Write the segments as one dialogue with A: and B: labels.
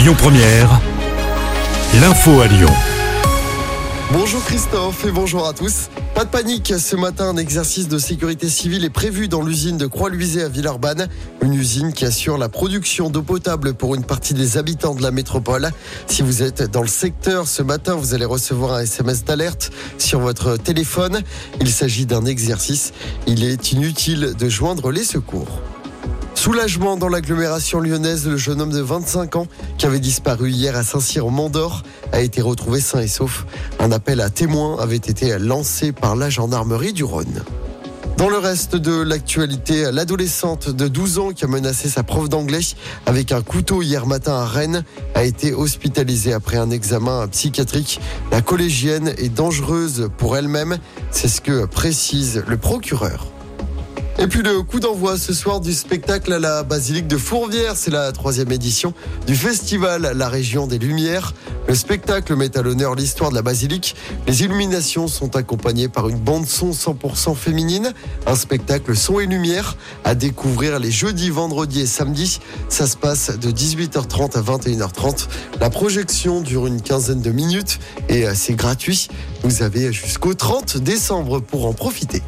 A: Lyon Première, l'info à Lyon.
B: Bonjour Christophe et bonjour à tous. Pas de panique, ce matin un exercice de sécurité civile est prévu dans l'usine de Croix-Luisé à Villeurbanne, une usine qui assure la production d'eau potable pour une partie des habitants de la métropole. Si vous êtes dans le secteur ce matin, vous allez recevoir un SMS d'alerte sur votre téléphone. Il s'agit d'un exercice, il est inutile de joindre les secours. Soulagement dans l'agglomération lyonnaise, le jeune homme de 25 ans qui avait disparu hier à Saint-Cyr au Mont-d'Or a été retrouvé sain et sauf. Un appel à témoins avait été lancé par la gendarmerie du Rhône. Dans le reste de l'actualité, l'adolescente de 12 ans qui a menacé sa prof d'anglais avec un couteau hier matin à Rennes a été hospitalisée après un examen psychiatrique. La collégienne est dangereuse pour elle-même, c'est ce que précise le procureur. Et puis le coup d'envoi ce soir du spectacle à la basilique de Fourvière, c'est la troisième édition du festival La Région des Lumières. Le spectacle met à l'honneur l'histoire de la basilique. Les illuminations sont accompagnées par une bande son 100% féminine, un spectacle son et lumière à découvrir les jeudis, vendredis et samedis. Ça se passe de 18h30 à 21h30. La projection dure une quinzaine de minutes et euh, c'est gratuit. Vous avez jusqu'au 30 décembre pour en profiter.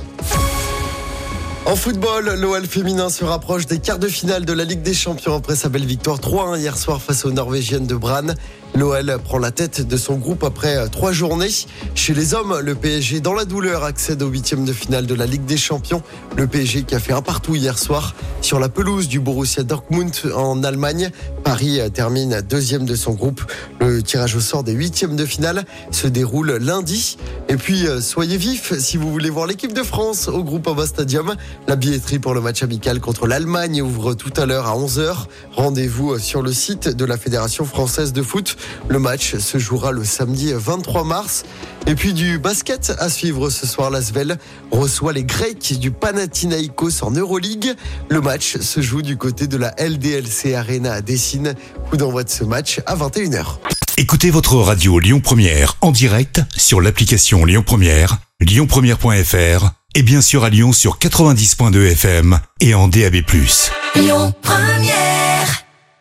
B: En football, l'OL féminin se rapproche des quarts de finale de la Ligue des Champions après sa belle victoire 3-1 hier soir face aux Norvégiennes de Brann. L'OL prend la tête de son groupe après trois journées. Chez les hommes, le PSG dans la douleur accède au huitième de finale de la Ligue des Champions. Le PSG qui a fait un partout hier soir sur la pelouse du Borussia Dortmund en Allemagne. Paris termine deuxième de son groupe. Le tirage au sort des huitièmes de finale se déroule lundi. Et puis, soyez vifs si vous voulez voir l'équipe de France au groupe Ava Stadium. La billetterie pour le match amical contre l'Allemagne ouvre tout à l'heure à 11h. Rendez-vous sur le site de la Fédération française de foot. Le match se jouera le samedi 23 mars. Et puis du basket à suivre ce soir. L'Asvel reçoit les Grecs du Panathinaikos en Euroleague. Le match se joue du côté de la LDLC Arena à Dessine. Coup d'envoi de ce match à 21h.
A: Écoutez votre radio Lyon Première en direct sur l'application Lyon Première, lyonpremière.fr et bien sûr à Lyon sur 90.2 FM et en DAB+.
C: Lyon Première